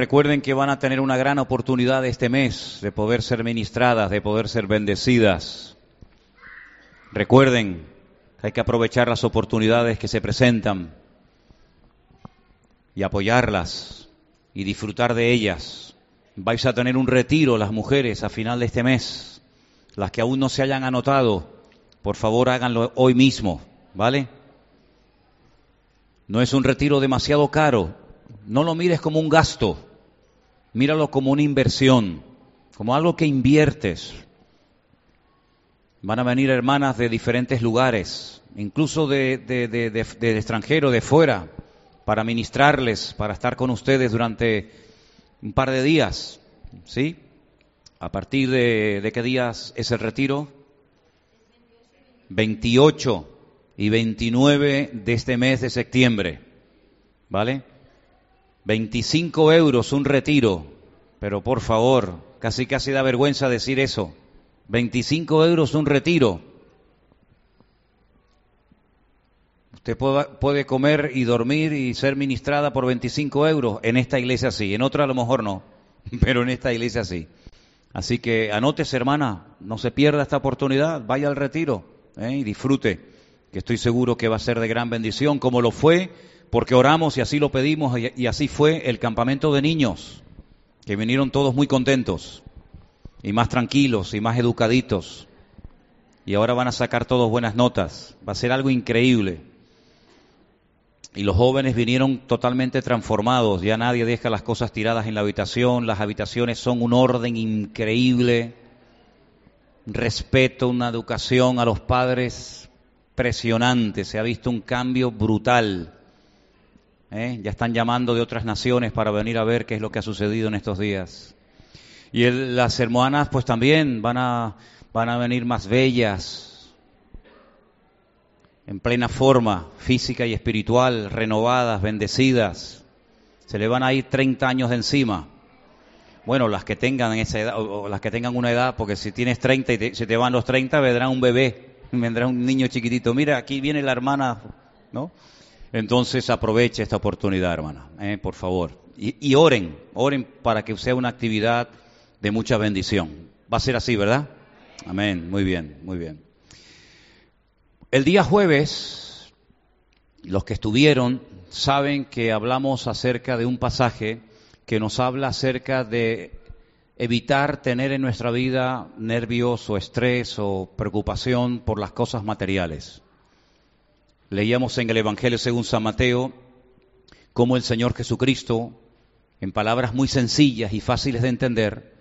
Recuerden que van a tener una gran oportunidad este mes de poder ser ministradas, de poder ser bendecidas. Recuerden hay que aprovechar las oportunidades que se presentan y apoyarlas y disfrutar de ellas. Vais a tener un retiro las mujeres a final de este mes. Las que aún no se hayan anotado, por favor háganlo hoy mismo, ¿vale? No es un retiro demasiado caro. No lo mires como un gasto. Míralo como una inversión, como algo que inviertes. Van a venir hermanas de diferentes lugares, incluso de, de, extranjero, de fuera, para ministrarles, para estar con ustedes durante un par de días. ¿Sí? ¿A partir de, de qué días es el retiro? 28 y 29 de este mes de septiembre. ¿Vale? 25 euros un retiro. Pero por favor, casi casi da vergüenza decir eso. 25 euros un retiro. Usted puede comer y dormir y ser ministrada por 25 euros. En esta iglesia sí, en otra a lo mejor no, pero en esta iglesia sí. Así que anótese, hermana, no se pierda esta oportunidad, vaya al retiro ¿eh? y disfrute, que estoy seguro que va a ser de gran bendición, como lo fue, porque oramos y así lo pedimos y así fue el campamento de niños, que vinieron todos muy contentos y más tranquilos y más educaditos. Y ahora van a sacar todos buenas notas. Va a ser algo increíble. Y los jóvenes vinieron totalmente transformados, ya nadie deja las cosas tiradas en la habitación, las habitaciones son un orden increíble, respeto, una educación a los padres presionante, se ha visto un cambio brutal. ¿Eh? Ya están llamando de otras naciones para venir a ver qué es lo que ha sucedido en estos días. Y las hermanas pues también van a, van a venir más bellas, en plena forma física y espiritual, renovadas, bendecidas. Se le van a ir 30 años de encima. Bueno, las que tengan esa edad, o las que tengan una edad, porque si tienes 30 y se te van los 30, vendrá un bebé, vendrá un niño chiquitito. Mira, aquí viene la hermana, ¿no? Entonces aproveche esta oportunidad, hermana, ¿eh? por favor. Y, y oren, oren para que sea una actividad de mucha bendición. Va a ser así, ¿verdad? Amén, muy bien, muy bien. El día jueves, los que estuvieron saben que hablamos acerca de un pasaje que nos habla acerca de evitar tener en nuestra vida nervios o estrés o preocupación por las cosas materiales. Leíamos en el Evangelio según San Mateo cómo el Señor Jesucristo, en palabras muy sencillas y fáciles de entender,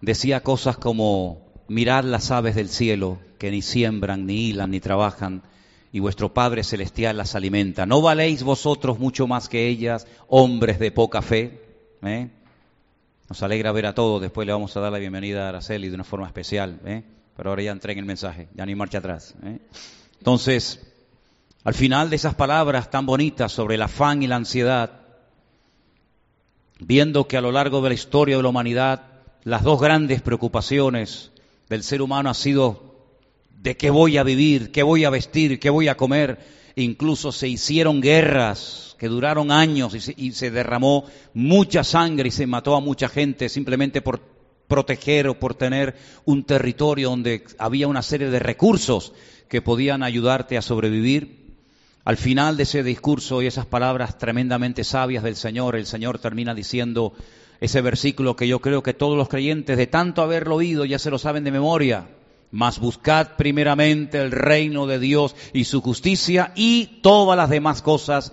decía cosas como mirad las aves del cielo, que ni siembran, ni hilan, ni trabajan, y vuestro Padre Celestial las alimenta. ¿No valéis vosotros mucho más que ellas, hombres de poca fe? ¿Eh? Nos alegra ver a todos, después le vamos a dar la bienvenida a Araceli de una forma especial, ¿eh? pero ahora ya entré en el mensaje, ya ni marcha atrás. ¿eh? Entonces, al final de esas palabras tan bonitas sobre el afán y la ansiedad, viendo que a lo largo de la historia de la humanidad las dos grandes preocupaciones del ser humano ha sido de qué voy a vivir, qué voy a vestir, qué voy a comer. Incluso se hicieron guerras que duraron años y se, derramó mucha sangre y se mató a mucha gente simplemente por proteger o por tener un territorio donde había una serie de recursos que podían ayudarte a sobrevivir. Al final de ese discurso y esas palabras tremendamente sabias del Señor, el Señor termina diciendo ese versículo que yo creo que todos los creyentes de tanto haberlo oído ya se lo saben de memoria. Mas buscad primeramente el reino de Dios y su justicia y todas las demás cosas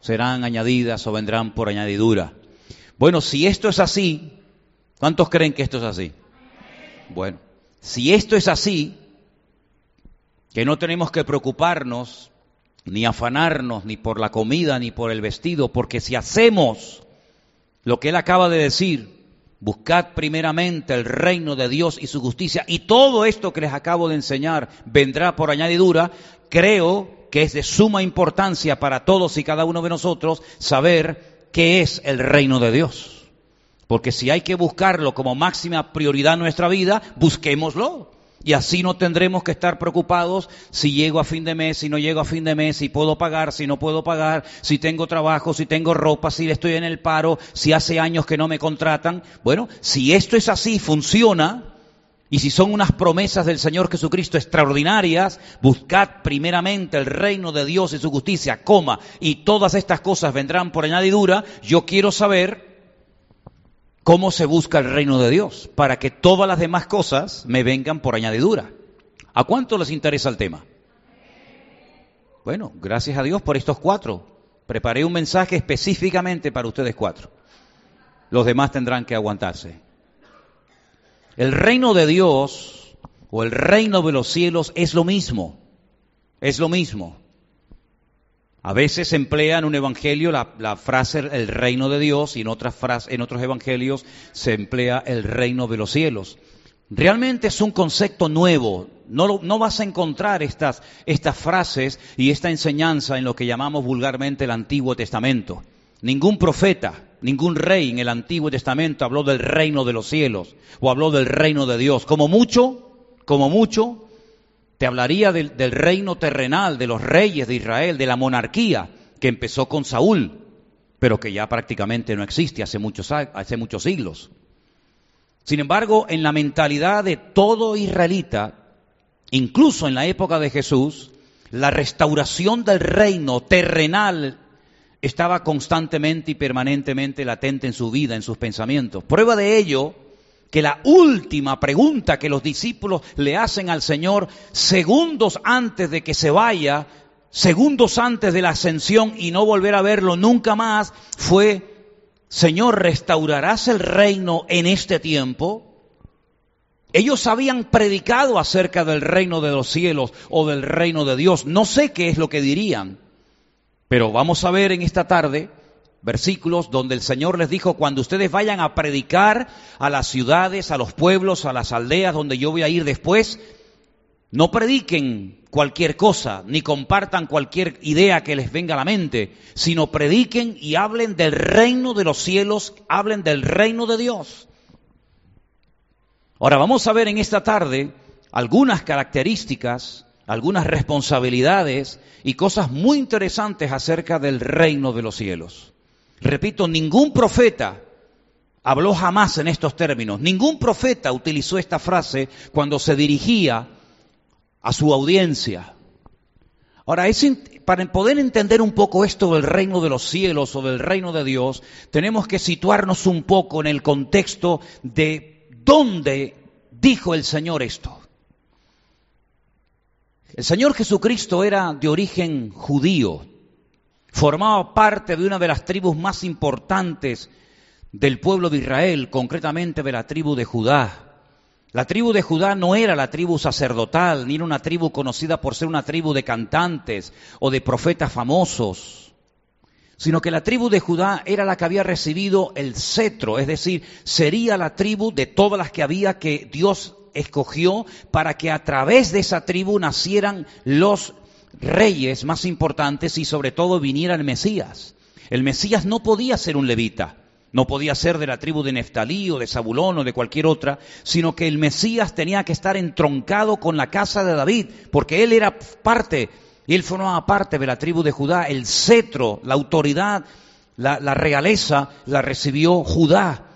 serán añadidas o vendrán por añadidura. Bueno, si esto es así, ¿cuántos creen que esto es así? Bueno, si esto es así, que no tenemos que preocuparnos ni afanarnos ni por la comida ni por el vestido, porque si hacemos lo que él acaba de decir, buscad primeramente el reino de Dios y su justicia, y todo esto que les acabo de enseñar vendrá por añadidura, creo que es de suma importancia para todos y cada uno de nosotros saber qué es el reino de Dios. Porque si hay que buscarlo como máxima prioridad en nuestra vida, busquémoslo. Y así no tendremos que estar preocupados si llego a fin de mes, si no llego a fin de mes, si puedo pagar, si no puedo pagar, si tengo trabajo, si tengo ropa, si estoy en el paro, si hace años que no me contratan. Bueno, si esto es así, funciona, y si son unas promesas del Señor Jesucristo extraordinarias, buscad primeramente el reino de Dios y su justicia, coma, y todas estas cosas vendrán por añadidura, yo quiero saber ¿Cómo se busca el reino de Dios? Para que todas las demás cosas me vengan por añadidura. ¿A cuánto les interesa el tema? Bueno, gracias a Dios por estos cuatro. Preparé un mensaje específicamente para ustedes cuatro. Los demás tendrán que aguantarse. El reino de Dios o el reino de los cielos es lo mismo. Es lo mismo. A veces se emplea en un evangelio la, frase el reino de Dios y en, otras en otros evangelios se emplea el reino de los cielos. Realmente es un concepto nuevo. No, no vas a encontrar estas, estas frases y esta enseñanza en lo que llamamos vulgarmente el Antiguo Testamento. Ningún profeta, ningún rey en el Antiguo Testamento habló del reino de los cielos o habló del reino de Dios. Como mucho, como mucho, te hablaría del, reino terrenal, de los reyes de Israel, de la monarquía que empezó con Saúl, pero que ya prácticamente no existe hace muchos, hace muchos siglos. Sin embargo, en la mentalidad de todo israelita, incluso en la época de Jesús, la restauración del reino terrenal estaba constantemente y permanentemente latente en su vida, en sus pensamientos. Prueba de ello que la última pregunta que los discípulos le hacen al Señor segundos antes de que se vaya, segundos antes de la ascensión y no volver a verlo nunca más, fue, Señor, ¿restaurarás el reino en este tiempo? Ellos habían predicado acerca del reino de los cielos o del reino de Dios. No sé qué es lo que dirían, pero vamos a ver en esta tarde versículos donde el Señor les dijo, cuando ustedes vayan a predicar a las ciudades, a los pueblos, a las aldeas donde yo voy a ir después, no prediquen cualquier cosa, ni compartan cualquier idea que les venga a la mente, sino prediquen y hablen del reino de los cielos, hablen del reino de Dios. Ahora vamos a ver en esta tarde algunas características, algunas responsabilidades y cosas muy interesantes acerca del reino de los cielos. Repito, ningún profeta habló jamás en estos términos. Ningún profeta utilizó esta frase cuando se dirigía a su audiencia. Ahora, para poder entender un poco esto del reino de los cielos o del reino de Dios, tenemos que situarnos un poco en el contexto de dónde dijo el Señor esto. El Señor Jesucristo era de origen judío, formaba parte de una de las tribus más importantes del pueblo de Israel, concretamente de la tribu de Judá. La tribu de Judá no era la tribu sacerdotal, ni era una tribu conocida por ser una tribu de cantantes o de profetas famosos, sino que la tribu de Judá era la que había recibido el cetro, es decir, sería la tribu de todas las que había que Dios escogió para que a través de esa tribu nacieran los reyes más importantes y sobre todo viniera el Mesías. El Mesías no podía ser un levita, no podía ser de la tribu de Neftalí o de Zabulón o de cualquier otra, sino que el Mesías tenía que estar entroncado con la casa de David, porque él era parte, él formaba parte de la tribu de Judá, el cetro, la autoridad, la, realeza la recibió Judá.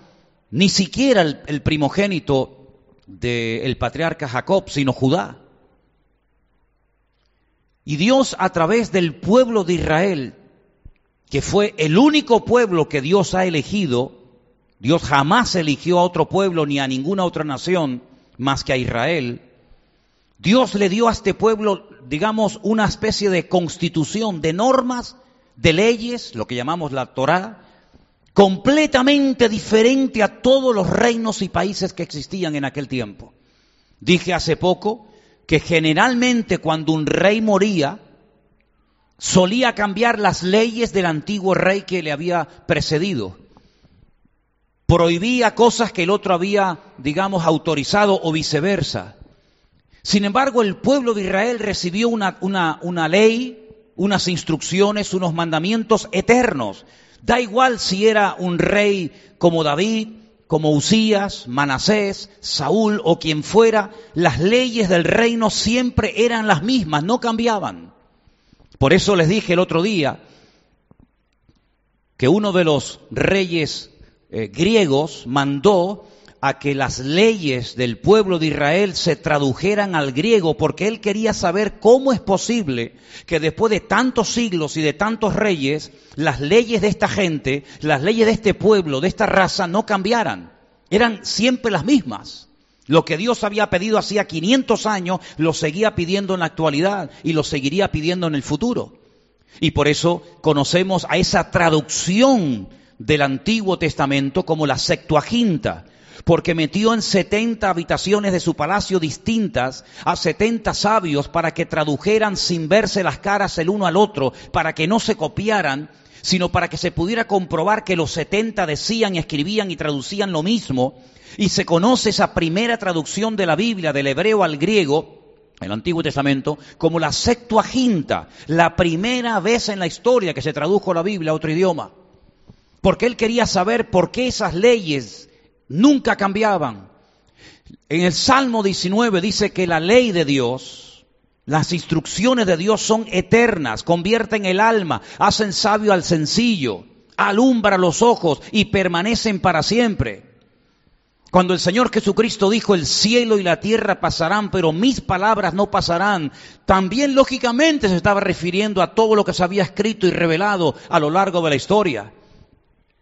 Ni siquiera el, primogénito del patriarca Jacob, sino Judá. Y Dios a través del pueblo de Israel, que fue el único pueblo que Dios ha elegido, Dios jamás eligió a otro pueblo ni a ninguna otra nación más que a Israel, Dios le dio a este pueblo, digamos, una especie de constitución, de normas, de leyes, lo que llamamos la Torá, completamente diferente a todos los reinos y países que existían en aquel tiempo. Dije hace poco que generalmente cuando un rey moría, solía cambiar las leyes del antiguo rey que le había precedido. Prohibía cosas que el otro había, digamos, autorizado o viceversa. Sin embargo, el pueblo de Israel recibió una, una, una ley, unas instrucciones, unos mandamientos eternos. Da igual si era un rey como David, como Usías, Manasés, Saúl o quien fuera, las leyes del reino siempre eran las mismas, no cambiaban. Por eso les dije el otro día que uno de los reyes eh, griegos mandó a que las leyes del pueblo de Israel se tradujeran al griego porque él quería saber cómo es posible que después de tantos siglos y de tantos reyes, las leyes de esta gente, las leyes de este pueblo, de esta raza, no cambiaran. Eran siempre las mismas. Lo que Dios había pedido hacía 500 años, lo seguía pidiendo en la actualidad y lo seguiría pidiendo en el futuro. Y por eso conocemos a esa traducción del Antiguo Testamento como la Septuaginta, porque metió en setenta habitaciones de su palacio distintas a setenta sabios para que tradujeran sin verse las caras el uno al otro, para que no se copiaran, sino para que se pudiera comprobar que los setenta decían, escribían y traducían lo mismo, y se conoce esa primera traducción de la Biblia del hebreo al griego, el Antiguo Testamento, como la Septuaginta, la primera vez en la historia que se tradujo la Biblia a otro idioma. Porque él quería saber por qué esas leyes nunca cambiaban. En el Salmo 19 dice que la ley de Dios, las instrucciones de Dios son eternas, convierten el alma, hacen sabio al sencillo, alumbra los ojos y permanecen para siempre. Cuando el Señor Jesucristo dijo, el cielo y la tierra pasarán, pero mis palabras no pasarán, también lógicamente se estaba refiriendo a todo lo que se había escrito y revelado a lo largo de la historia.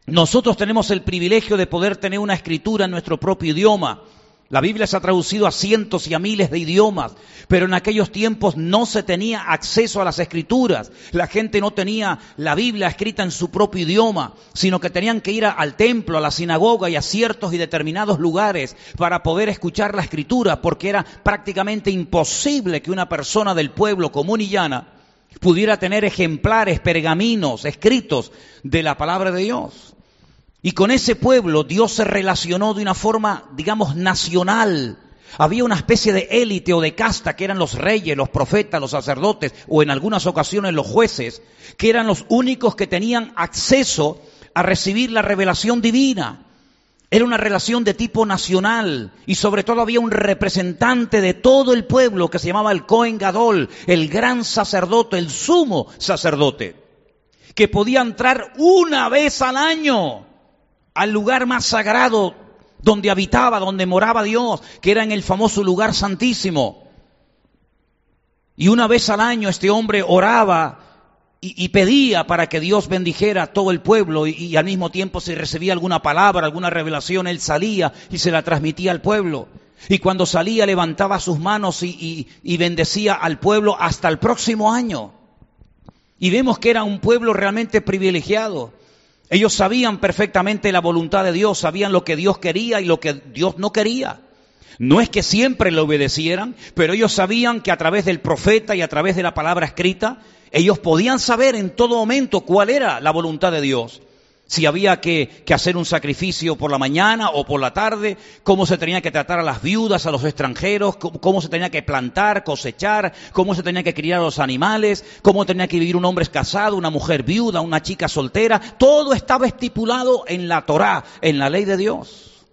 Nosotros tenemos el privilegio de poder tener una escritura en nuestro propio idioma. La Biblia se ha traducido a cientos y a miles de idiomas, pero en aquellos tiempos no se tenía acceso a las escrituras. La gente no tenía la Biblia escrita en su propio idioma, sino que tenían que ir al templo, a la sinagoga y a ciertos y determinados lugares para poder escuchar la escritura, porque era prácticamente imposible que una persona del pueblo común y llana pudiera tener ejemplares, pergaminos escritos de la palabra de Dios. Y con ese pueblo Dios se relacionó de una forma, digamos, nacional. Había una especie de élite o de casta que eran los reyes, los profetas, los sacerdotes o en algunas ocasiones los jueces, que eran los únicos que tenían acceso a recibir la revelación divina. Era una relación de tipo nacional y sobre todo había un representante de todo el pueblo que se llamaba el Cohen Gadol, el gran sacerdote, el sumo sacerdote, que podía entrar una vez al año al lugar más sagrado donde habitaba, donde moraba Dios, que era en el famoso lugar santísimo. Y una vez al año este hombre oraba y, pedía para que Dios bendijera a todo el pueblo y, al mismo tiempo si recibía alguna palabra, alguna revelación, él salía y se la transmitía al pueblo. Y cuando salía levantaba sus manos y bendecía al pueblo hasta el próximo año. Y vemos que era un pueblo realmente privilegiado. Ellos sabían perfectamente la voluntad de Dios, sabían lo que Dios quería y lo que Dios no quería. No es que siempre le obedecieran, pero ellos sabían que a través del profeta y a través de la palabra escrita, ellos podían saber en todo momento cuál era la voluntad de Dios si había que, hacer un sacrificio por la mañana o por la tarde, cómo se tenía que tratar a las viudas, a los extranjeros, cómo, se tenía que plantar, cosechar, cómo se tenía que criar a los animales, cómo tenía que vivir un hombre casado, una mujer viuda, una chica soltera. Todo estaba estipulado en la Torá, en la ley de Dios.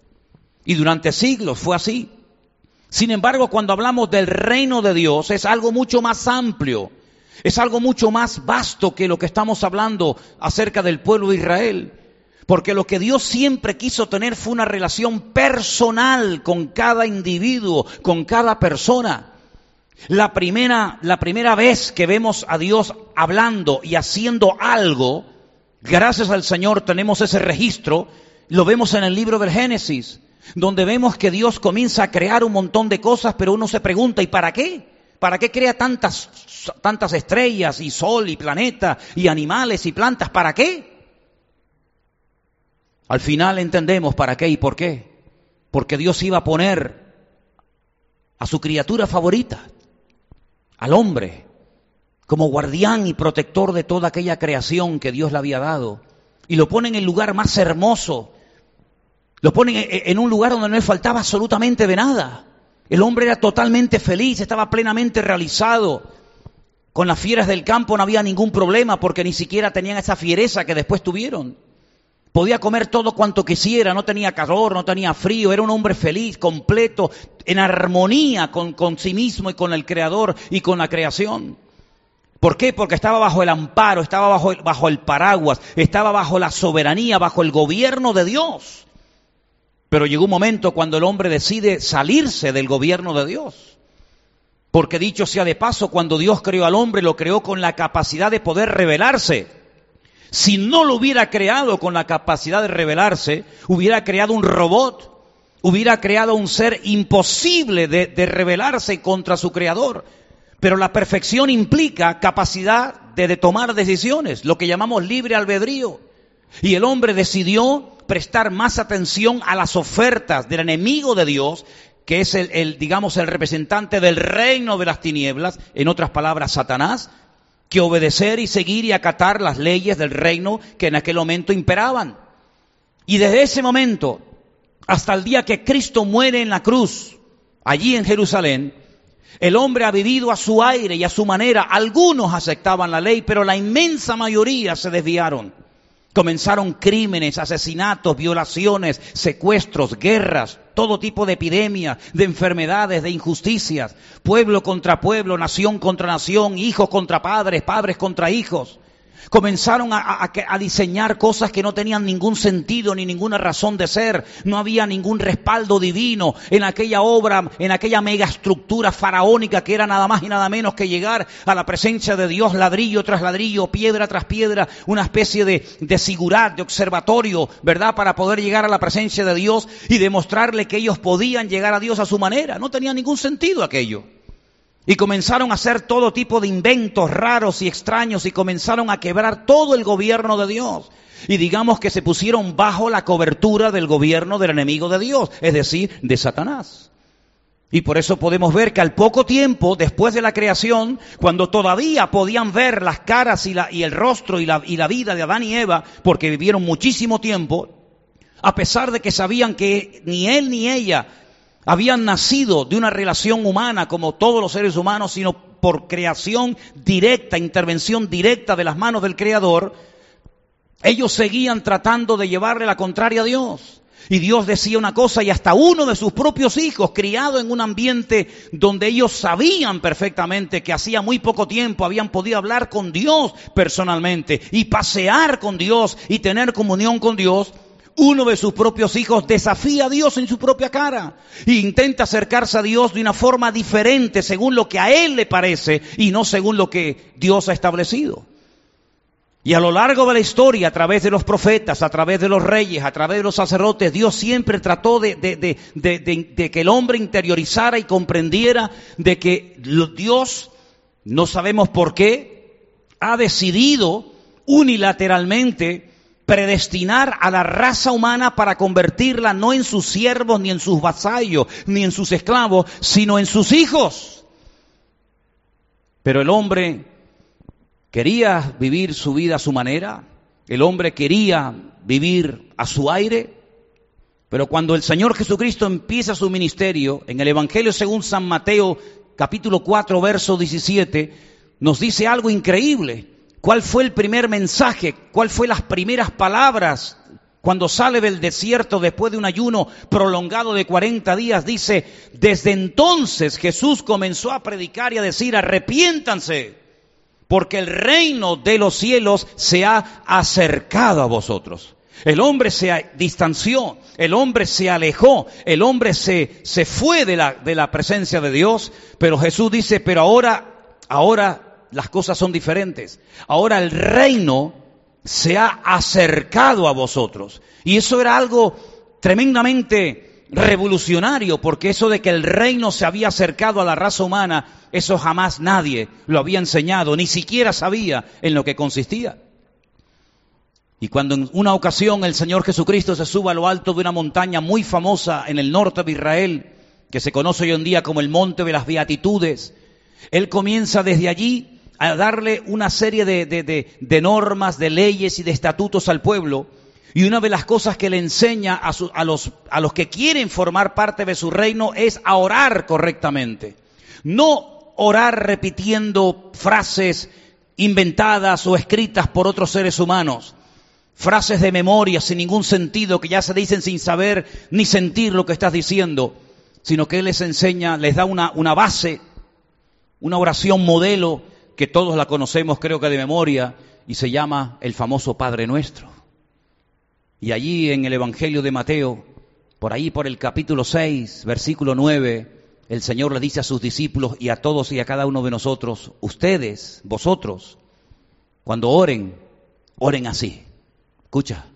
Y durante siglos fue así. Sin embargo, cuando hablamos del reino de Dios, es algo mucho más amplio es algo mucho más vasto que lo que estamos hablando acerca del pueblo de Israel. Porque lo que Dios siempre quiso tener fue una relación personal con cada individuo, con cada persona. La primera, la primera vez que vemos a Dios hablando y haciendo algo, gracias al Señor tenemos ese registro, lo vemos en el libro del Génesis, donde vemos que Dios comienza a crear un montón de cosas, pero uno se pregunta, ¿y para qué? ¿Para qué crea tantas, tantas estrellas y sol y planeta y animales y plantas? ¿Para qué? Al final entendemos para qué y por qué. Porque Dios iba a poner a su criatura favorita, al hombre, como guardián y protector de toda aquella creación que Dios le había dado. Y lo pone en el lugar más hermoso. Lo pone en un lugar donde no le faltaba absolutamente de nada. El hombre era totalmente feliz, estaba plenamente realizado. Con las fieras del campo no había ningún problema porque ni siquiera tenían esa fiereza que después tuvieron. Podía comer todo cuanto quisiera, no tenía calor, no tenía frío, era un hombre feliz, completo, en armonía con, con sí mismo y con el Creador y con la creación. ¿Por qué? Porque estaba bajo el amparo, estaba bajo el, bajo el paraguas, estaba bajo la soberanía, bajo el gobierno de Dios. Pero llegó un momento cuando el hombre decide salirse del gobierno de Dios. Porque dicho sea de paso, cuando Dios creó al hombre, lo creó con la capacidad de poder revelarse. Si no lo hubiera creado con la capacidad de revelarse, hubiera creado un robot, hubiera creado un ser imposible de, de rebelarse contra su creador. Pero la perfección implica capacidad de, de, tomar decisiones, lo que llamamos libre albedrío. Y el hombre decidió prestar más atención a las ofertas del enemigo de Dios, que es el, digamos, el representante del reino de las tinieblas, en otras palabras, Satanás, que obedecer y seguir y acatar las leyes del reino que en aquel momento imperaban. Y desde ese momento hasta el día que Cristo muere en la cruz, allí en Jerusalén, el hombre ha vivido a su aire y a su manera. Algunos aceptaban la ley, pero la inmensa mayoría se desviaron. Comenzaron crímenes, asesinatos, violaciones, secuestros, guerras, todo tipo de epidemias, de enfermedades, de injusticias, pueblo contra pueblo, nación contra nación, hijos contra padres, padres contra hijos. Comenzaron a, diseñar cosas que no tenían ningún sentido ni ninguna razón de ser. No había ningún respaldo divino en aquella obra, en aquella megaestructura faraónica que era nada más y nada menos que llegar a la presencia de Dios ladrillo tras ladrillo, piedra tras piedra, una especie de, de de observatorio, ¿verdad? Para poder llegar a la presencia de Dios y demostrarle que ellos podían llegar a Dios a su manera. No tenía ningún sentido aquello. Y comenzaron a hacer todo tipo de inventos raros y extraños y comenzaron a quebrar todo el gobierno de Dios. Y digamos que se pusieron bajo la cobertura del gobierno del enemigo de Dios, es decir, de Satanás. Y por eso podemos ver que al poco tiempo, después de la creación, cuando todavía podían ver las caras y, el rostro y la, y la vida de Adán y Eva, porque vivieron muchísimo tiempo, a pesar de que sabían que ni él ni ella habían nacido de una relación humana como todos los seres humanos, sino por creación directa, intervención directa de las manos del Creador, ellos seguían tratando de llevarle la contraria a Dios. Y Dios decía una cosa y hasta uno de sus propios hijos, criado en un ambiente donde ellos sabían perfectamente que hacía muy poco tiempo habían podido hablar con Dios personalmente y pasear con Dios y tener comunión con Dios, uno de sus propios hijos desafía a Dios en su propia cara e intenta acercarse a Dios de una forma diferente según lo que a él le parece y no según lo que Dios ha establecido. Y a lo largo de la historia, a través de los profetas, a través de los reyes, a través de los sacerdotes, Dios siempre trató de, de, que el hombre interiorizara y comprendiera de que Dios, no sabemos por qué, ha decidido unilateralmente predestinar a la raza humana para convertirla no en sus siervos, ni en sus vasallos, ni en sus esclavos, sino en sus hijos. Pero el hombre quería vivir su vida a su manera, el hombre quería vivir a su aire, pero cuando el Señor Jesucristo empieza su ministerio, en el Evangelio según San Mateo capítulo 4 verso 17, nos dice algo increíble. ¿Cuál fue el primer mensaje? ¿Cuál fue las primeras palabras? Cuando sale del desierto después de un ayuno prolongado de 40 días, dice, desde entonces Jesús comenzó a predicar y a decir, arrepiéntanse, porque el reino de los cielos se ha acercado a vosotros. El hombre se distanció, el hombre se alejó, el hombre se, se fue de la, de la presencia de Dios, pero Jesús dice, pero ahora, ahora las cosas son diferentes. Ahora el reino se ha acercado a vosotros. Y eso era algo tremendamente revolucionario, porque eso de que el reino se había acercado a la raza humana, eso jamás nadie lo había enseñado, ni siquiera sabía en lo que consistía. Y cuando en una ocasión el Señor Jesucristo se sube a lo alto de una montaña muy famosa en el norte de Israel, que se conoce hoy en día como el Monte de las Beatitudes, Él comienza desde allí a darle una serie de, de, de, normas, de leyes y de estatutos al pueblo. Y una de las cosas que le enseña a, su, a, los, a los que quieren formar parte de su reino es a orar correctamente. No orar repitiendo frases inventadas o escritas por otros seres humanos, frases de memoria sin ningún sentido que ya se dicen sin saber ni sentir lo que estás diciendo, sino que Él les enseña, les da una, una base, una oración modelo que todos la conocemos creo que de memoria y se llama el famoso Padre Nuestro. Y allí en el Evangelio de Mateo, por ahí por el capítulo 6, versículo 9, el Señor le dice a sus discípulos y a todos y a cada uno de nosotros, ustedes, vosotros, cuando oren, oren así. Escucha,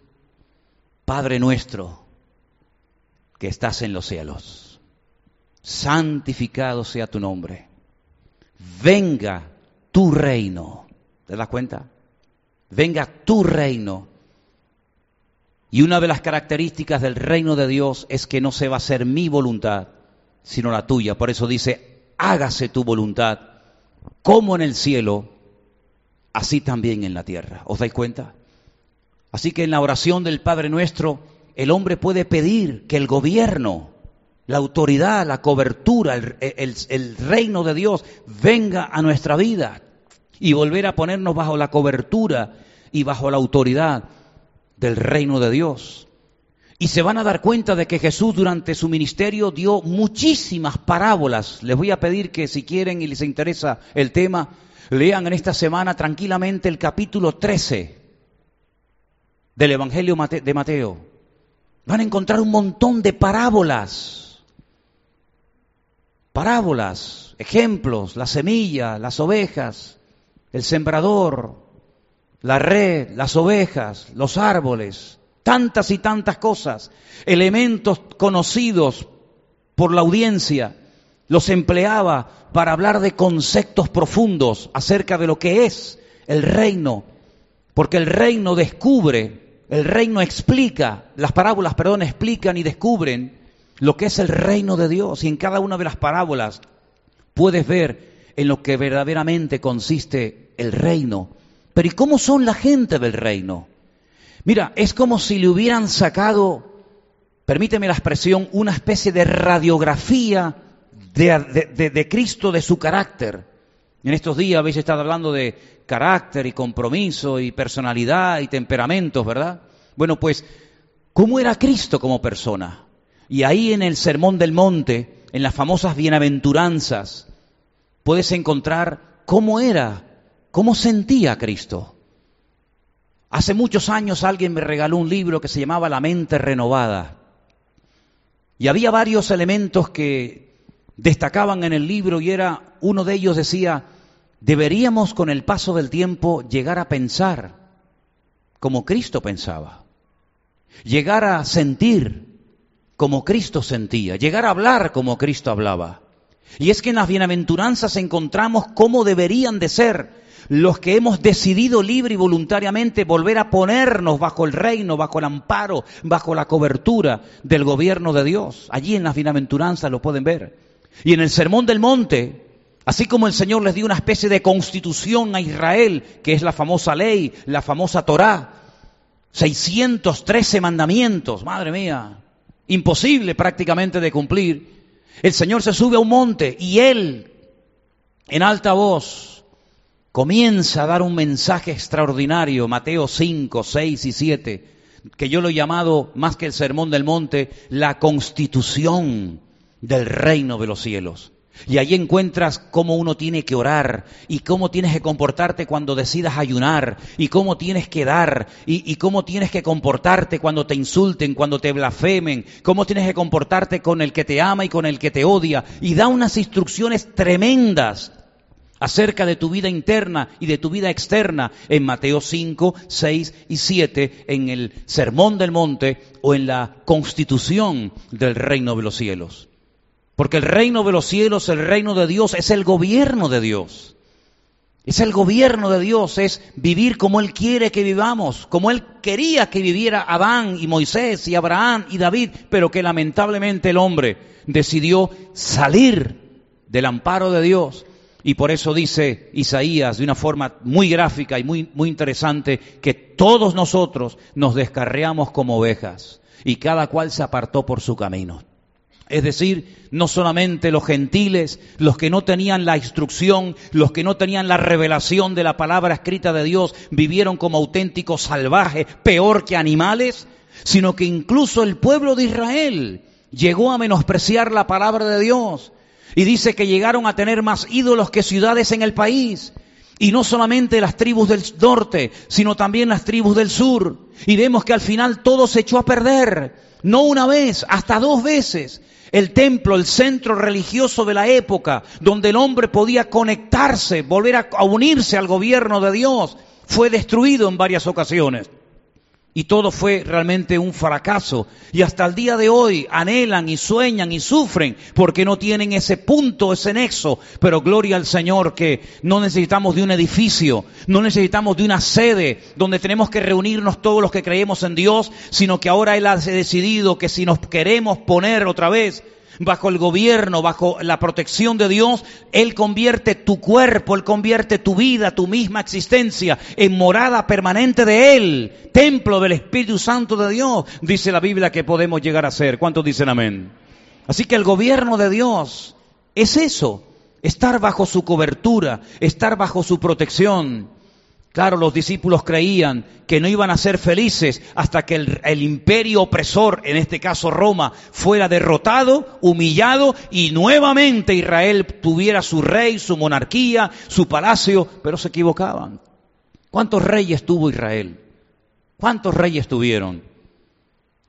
Padre nuestro que estás en los cielos, santificado sea tu nombre, venga tu reino. ¿Te das cuenta? Venga tu reino. Y una de las características del reino de Dios es que no se va a hacer mi voluntad, sino la tuya. Por eso dice, hágase tu voluntad, como en el cielo, así también en la tierra. ¿Os dais cuenta? Así que en la oración del Padre Nuestro, el hombre puede pedir que el gobierno, la autoridad, la cobertura, el, reino de Dios venga a nuestra vida y volver a ponernos bajo la cobertura y bajo la autoridad del reino de Dios. Y se van a dar cuenta de que Jesús durante su ministerio dio muchísimas parábolas. Les voy a pedir que si quieren y les interesa el tema, lean en esta semana tranquilamente el capítulo 13 del Evangelio de Mateo. Van a encontrar un montón de parábolas. Parábolas, ejemplos, la semilla, las ovejas, el sembrador, la red, las ovejas, los árboles tantas y tantas cosas, elementos conocidos por la audiencia, los empleaba para hablar de conceptos profundos acerca de lo que es el reino, porque el reino descubre, el reino explica, las parábolas, perdón, explican y descubren lo que es el reino de Dios. Y en cada una de las parábolas puedes ver en lo que verdaderamente consiste el reino. Pero ¿y cómo son la gente del reino? Mira, es como si le hubieran sacado, permíteme la expresión, una especie de radiografía de, Cristo, de su carácter. En estos días habéis estado hablando de carácter y compromiso y personalidad y temperamentos, ¿verdad? Bueno, pues, ¿cómo era Cristo como persona? Y ahí en el Sermón del Monte, en las famosas bienaventuranzas, puedes encontrar cómo era, cómo sentía Cristo. Hace muchos años alguien me regaló un libro que se llamaba La mente renovada. Y había varios elementos que destacaban en el libro y era, uno de ellos decía, deberíamos con el paso del tiempo llegar a pensar como Cristo pensaba, llegar a sentir como Cristo sentía, llegar a hablar como Cristo hablaba. Y es que en las bienaventuranzas encontramos cómo deberían de ser los que hemos decidido libre y voluntariamente volver a ponernos bajo el reino, bajo el amparo, bajo la cobertura del gobierno de Dios. Allí en las bienaventuranzas lo pueden ver. Y en el Sermón del Monte, así como el Señor les dio una especie de constitución a Israel, que es la famosa ley, la famosa Torá, 613 mandamientos, madre mía, imposible prácticamente de cumplir. El Señor se sube a un monte y Él, en alta voz, comienza a dar un mensaje extraordinario, Mateo 5, 6 y 7, que yo lo he llamado, más que el Sermón del Monte, la constitución del reino de los cielos. Y ahí encuentras cómo uno tiene que orar y cómo tienes que comportarte cuando decidas ayunar y cómo tienes que dar y, y, cómo tienes que comportarte cuando te insulten, cuando te blasfemen, cómo tienes que comportarte con el que te ama y con el que te odia. Y da unas instrucciones tremendas acerca de tu vida interna y de tu vida externa en Mateo 5, 6 y 7, en el Sermón del Monte o en la constitución del reino de los cielos. Porque el reino de los cielos, el reino de Dios, es el gobierno de Dios. Es el gobierno de Dios, es vivir como Él quiere que vivamos, como Él quería que viviera Adán y Moisés y Abraham y David, pero que lamentablemente el hombre decidió salir del amparo de Dios y por eso dice Isaías de una forma muy gráfica y muy, muy interesante que todos nosotros nos descarreamos como ovejas y cada cual se apartó por su camino. Es decir, no solamente los gentiles, los que no tenían la instrucción, los que no tenían la revelación de la palabra escrita de Dios, vivieron como auténticos salvajes, peor que animales, sino que incluso el pueblo de Israel llegó a menospreciar la palabra de Dios. Y dice que llegaron a tener más ídolos que ciudades en el país. Y no solamente las tribus del norte, sino también las tribus del sur. Y vemos que al final todo se echó a perder. No una vez, hasta dos veces. El templo, el centro religioso de la época, donde el hombre podía conectarse, volver a, unirse al gobierno de Dios, fue destruido en varias ocasiones. Y todo fue realmente un fracaso. Y hasta el día de hoy anhelan y sueñan y sufren porque no tienen ese punto, ese nexo. Pero gloria al Señor que no necesitamos de un edificio, no necesitamos de una sede donde tenemos que reunirnos todos los que creemos en Dios, sino que ahora Él ha decidido que si nos queremos poner otra vez bajo el gobierno, bajo la protección de Dios, Él convierte tu cuerpo, Él convierte tu vida, tu misma existencia en morada permanente de Él, templo del Espíritu Santo de Dios, dice la Biblia que podemos llegar a ser. ¿Cuántos dicen amén? Así que el gobierno de Dios es eso, estar bajo su cobertura, estar bajo su protección. Claro, los discípulos creían que no iban a ser felices hasta que el, imperio opresor, en este caso Roma, fuera derrotado, humillado y nuevamente Israel tuviera su rey, su monarquía, su palacio, pero se equivocaban. ¿Cuántos reyes tuvo Israel? ¿Cuántos reyes tuvieron?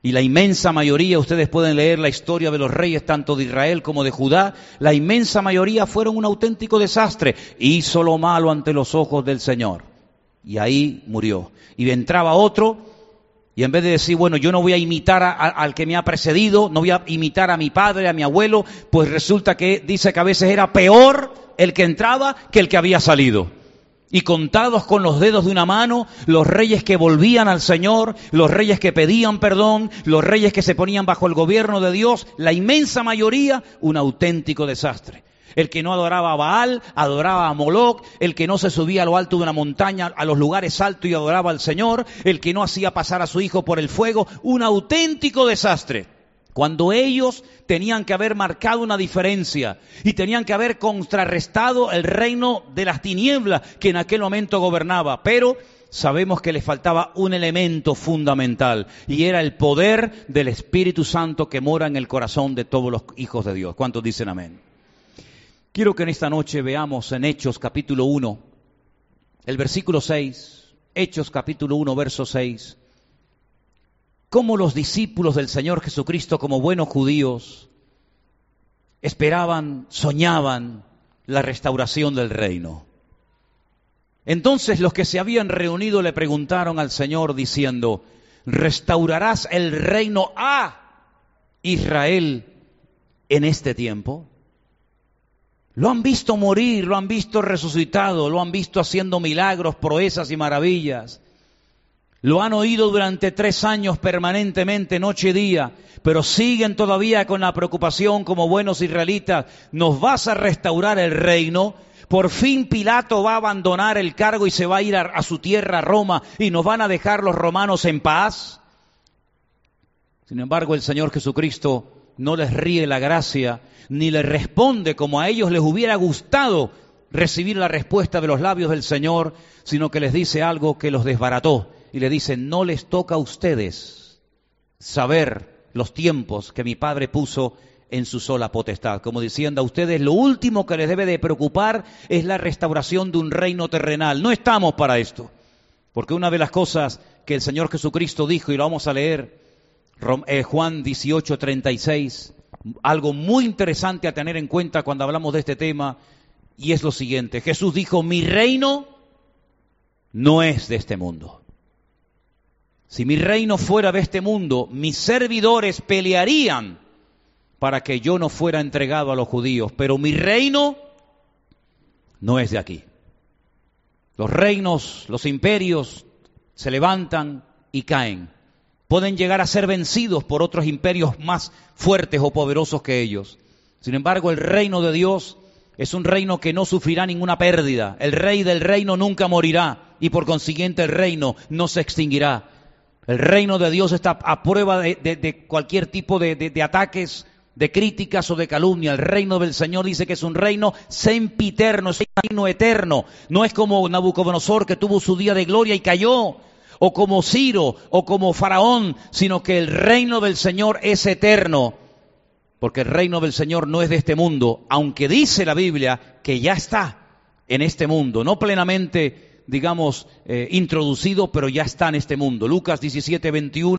Y la inmensa mayoría, ustedes pueden leer la historia de los reyes tanto de Israel como de Judá, la inmensa mayoría fueron un auténtico desastre. Hizo lo malo ante los ojos del Señor. Y ahí murió. Y entraba otro y en vez de decir, bueno, yo no voy a imitar al que me ha precedido, no voy a imitar a mi padre, a mi abuelo, pues resulta que dice que a veces era peor el que entraba que el que había salido. Y contados con los dedos de una mano, los reyes que volvían al Señor, los reyes que pedían perdón, los reyes que se ponían bajo el gobierno de Dios, la inmensa mayoría, un auténtico desastre. El que no adoraba a Baal, adoraba a Moloch. El que no se subía a lo alto de una montaña, a los lugares altos y adoraba al Señor. El que no hacía pasar a su hijo por el fuego. Un auténtico desastre. Cuando ellos tenían que haber marcado una diferencia y tenían que haber contrarrestado el reino de las tinieblas que en aquel momento gobernaba. Pero sabemos que les faltaba un elemento fundamental y era el poder del Espíritu Santo que mora en el corazón de todos los hijos de Dios. ¿Cuántos dicen amén? Quiero que en esta noche veamos en Hechos capítulo 1, el versículo 6, Hechos capítulo 1, verso 6, cómo los discípulos del Señor Jesucristo como buenos judíos esperaban, soñaban la restauración del reino. Entonces los que se habían reunido le preguntaron al Señor diciendo, ¿restaurarás el reino a Israel en este tiempo? Lo han visto morir, lo han visto resucitado, lo han visto haciendo milagros, proezas y maravillas. Lo han oído durante tres años permanentemente, noche y día, pero siguen todavía con la preocupación como buenos israelitas. ¿Nos vas a restaurar el reino? Por fin Pilato va a abandonar el cargo y se va a ir a, a su tierra, Roma, y nos van a dejar los romanos en paz. Sin embargo, el Señor Jesucristo no les ríe la gracia, ni les responde como a ellos les hubiera gustado recibir la respuesta de los labios del Señor, sino que les dice algo que los desbarató y le dice, no les toca a ustedes saber los tiempos que mi Padre puso en su sola potestad, como diciendo a ustedes, lo último que les debe de preocupar es la restauración de un reino terrenal. No estamos para esto, porque una de las cosas que el Señor Jesucristo dijo, y lo vamos a leer eh, Juan 18, 36, algo muy interesante a tener en cuenta cuando hablamos de este tema, y es lo siguiente. Jesús dijo, mi reino no es de este mundo. Si mi reino fuera de este mundo, mis servidores pelearían para que yo no fuera entregado a los judíos, pero mi reino no es de aquí. Los reinos, los imperios se levantan y caen pueden llegar a ser vencidos por otros imperios más fuertes o poderosos que ellos. Sin embargo, el reino de Dios es un reino que no sufrirá ninguna pérdida. El rey del reino nunca morirá y por consiguiente el reino no se extinguirá. El reino de Dios está a prueba de, cualquier tipo de, ataques de críticas o de calumnia. El reino del Señor dice que es un reino sempiterno, es un reino eterno. No es como Nabucodonosor que tuvo su día de gloria y cayó, o como Ciro, o como Faraón, sino que el reino del Señor es eterno. Porque el reino del Señor no es de este mundo, aunque dice la Biblia que ya está en este mundo, no plenamente, digamos, eh, introducido, pero ya está en este mundo. Lucas 17, 21.